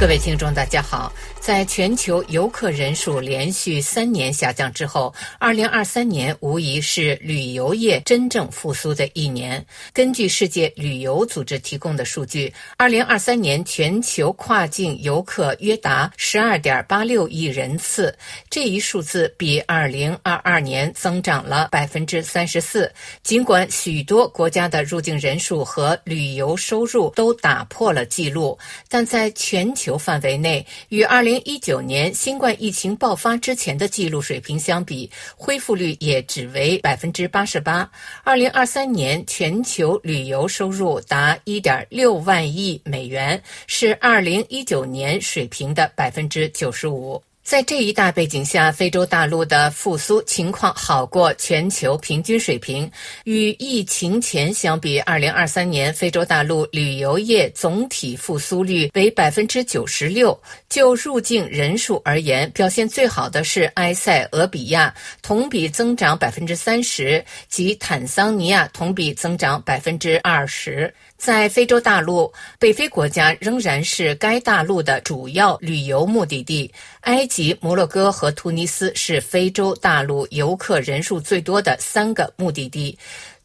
各位听众，大家好。在全球游客人数连续三年下降之后，二零二三年无疑是旅游业真正复苏的一年。根据世界旅游组织提供的数据，二零二三年全球跨境游客约达十二点八六亿人次，这一数字比二零二二年增长了百分之三十四。尽管许多国家的入境人数和旅游收入都打破了纪录，但在全球范围内，与2019年新冠疫情爆发之前的记录水平相比，恢复率也只为百分之八十八。二零二三年全球旅游收入达一点六万亿美元，是2019年水平的百分之九十五。在这一大背景下，非洲大陆的复苏情况好过全球平均水平。与疫情前相比，二零二三年非洲大陆旅游业总体复苏率为百分之九十六。就入境人数而言，表现最好的是埃塞俄比亚，同比增长百分之三十，及坦桑尼亚同比增长百分之二十。在非洲大陆，北非国家仍然是该大陆的主要旅游目的地。埃及、摩洛哥和突尼斯是非洲大陆游客人数最多的三个目的地。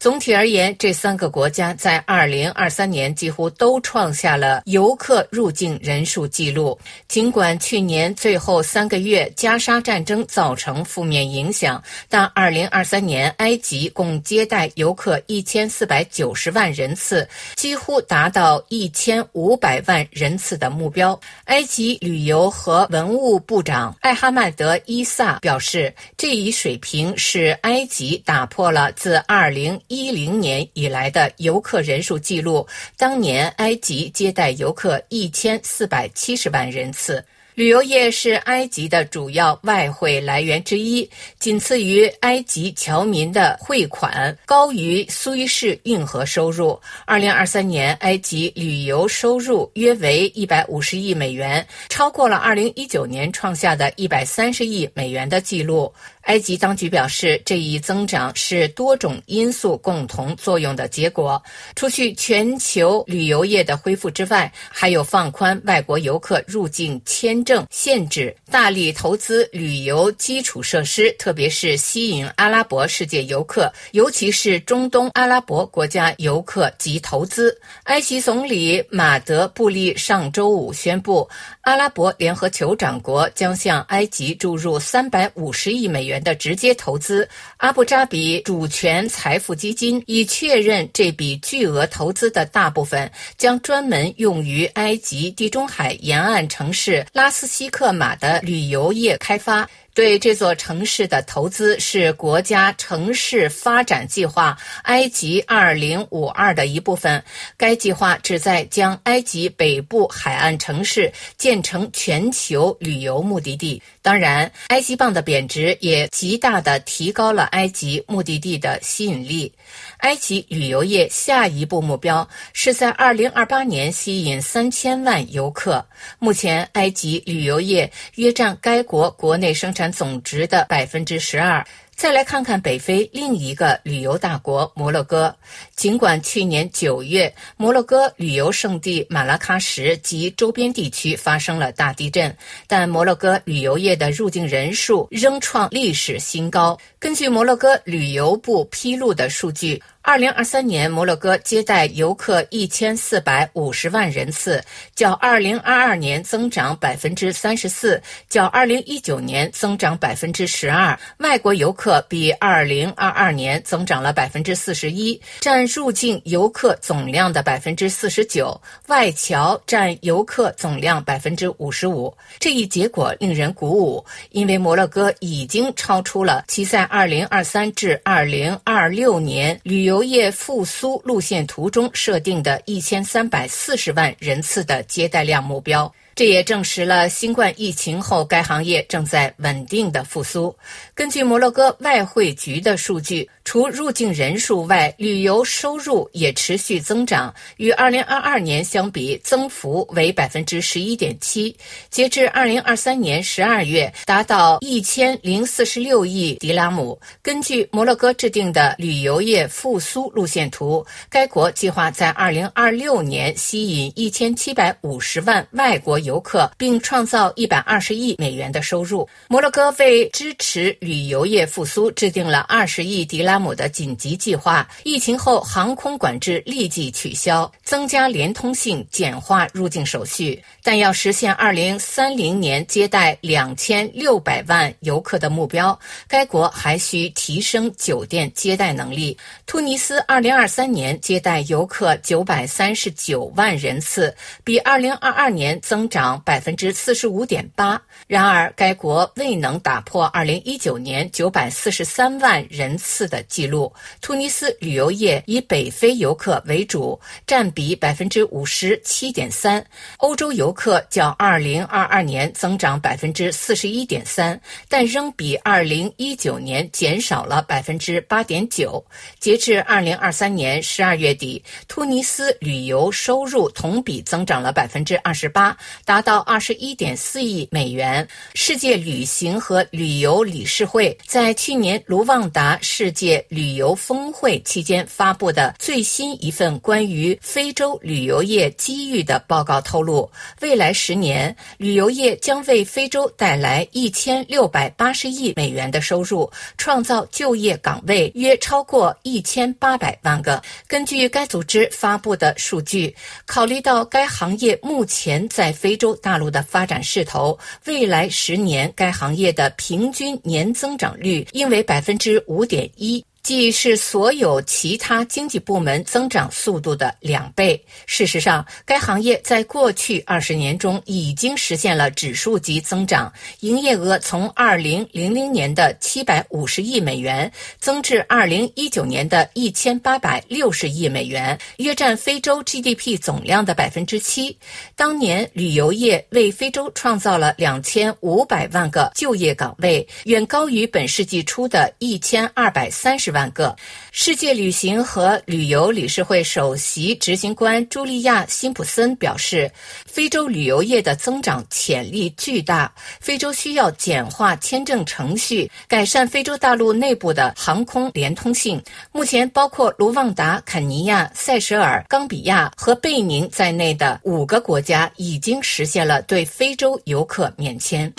总体而言，这三个国家在2023年几乎都创下了游客入境人数记录。尽管去年最后三个月加沙战争造成负面影响，但2023年埃及共接待游客1490万人次，几乎达到1500万人次的目标。埃及旅游和文物部长艾哈迈德·伊萨表示，这一水平是埃及打破了自20。一零年以来的游客人数记录，当年埃及接待游客一千四百七十万人次。旅游业是埃及的主要外汇来源之一，仅次于埃及侨民的汇款，高于苏伊士运河收入。二零二三年，埃及旅游收入约为一百五十亿美元，超过了二零一九年创下的一百三十亿美元的记录。埃及当局表示，这一增长是多种因素共同作用的结果。除去全球旅游业的恢复之外，还有放宽外国游客入境签证限制，大力投资旅游基础设施，特别是吸引阿拉伯世界游客，尤其是中东阿拉伯国家游客及投资。埃及总理马德布利上周五宣布，阿拉伯联合酋长国将向埃及注入三百五十亿美元。的直接投资，阿布扎比主权财富基金已确认，这笔巨额投资的大部分将专门用于埃及地中海沿岸城市拉斯西克马的旅游业开发。对这座城市的投资是国家城市发展计划“埃及二零五二”的一部分。该计划旨在将埃及北部海岸城市建成全球旅游目的地。当然，埃及镑的贬值也极大地提高了埃及目的地的吸引力。埃及旅游业下一步目标是在二零二八年吸引三千万游客。目前，埃及旅游业约占该国国内生产总值的百分之十二。再来看看北非另一个旅游大国摩洛哥。尽管去年九月摩洛哥旅游胜地马拉喀什及周边地区发生了大地震，但摩洛哥旅游业的入境人数仍创历史新高。根据摩洛哥旅游部披露的数据。二零二三年，摩洛哥接待游客一千四百五十万人次，较二零二二年增长百分之三十四，较二零一九年增长百分之十二。外国游客客比二零二二年增长了百分之四十一，占入境游客总量的百分之四十九，外侨占游客总量百分之五十五。这一结果令人鼓舞，因为摩洛哥已经超出了其在二零二三至二零二六年旅。游业复苏路线图中设定的一千三百四十万人次的接待量目标。这也证实了新冠疫情后该行业正在稳定的复苏。根据摩洛哥外汇局的数据，除入境人数外，旅游收入也持续增长，与2022年相比，增幅为百分之十一点七。截至2023年12月，达到一千零四十六亿迪拉姆。根据摩洛哥制定的旅游业复苏路线图，该国计划在2026年吸引一千七百五十万外国。游客，并创造一百二十亿美元的收入。摩洛哥为支持旅游业复苏，制定了二十亿迪拉姆的紧急计划。疫情后，航空管制立即取消，增加连通性，简化入境手续。但要实现二零三零年接待两千六百万游客的目标，该国还需提升酒店接待能力。突尼斯二零二三年接待游客九百三十九万人次，比二零二二年增长百分之四十五点八。然而，该国未能打破二零一九年九百四十三万人次的记录。突尼斯旅游业以北非游客为主，占比百分之五十七点三。欧洲游客较二零二二年增长百分之四十一点三，但仍比二零一九年减少了百分之八点九。截至二零二三年十二月底，突尼斯旅游收入同比增长了百分之二十八，达到二十一点四亿美元。世界旅行和旅游理事会在去年卢旺达世界旅游峰会期间发布的最新一份关于非洲旅游业机遇的报告透露，未来十年旅游业将为非洲带来一千六百八十亿美元的收入，创造就业岗位约超过一千八百万个。根据该组织发布的数据，考虑到该行业目前在非洲大陆的发展势头，未来十年该行业的平均年增长率应为百分之五点一。既是所有其他经济部门增长速度的两倍。事实上，该行业在过去二十年中已经实现了指数级增长，营业额从二零零零年的七百五十亿美元增至二零一九年的一千八百六十亿美元，约占非洲 GDP 总量的百分之七。当年，旅游业为非洲创造了两千五百万个就业岗位，远高于本世纪初的一千二百三十。万个。世界旅行和旅游理事会首席执行官茱莉亚·辛普森表示，非洲旅游业的增长潜力巨大。非洲需要简化签证程序，改善非洲大陆内部的航空连通性。目前，包括卢旺达、肯尼亚、塞舌尔、冈比亚和贝宁在内的五个国家已经实现了对非洲游客免签。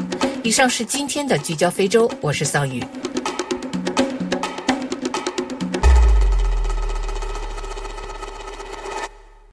以上是今天的聚焦非洲，我是桑宇。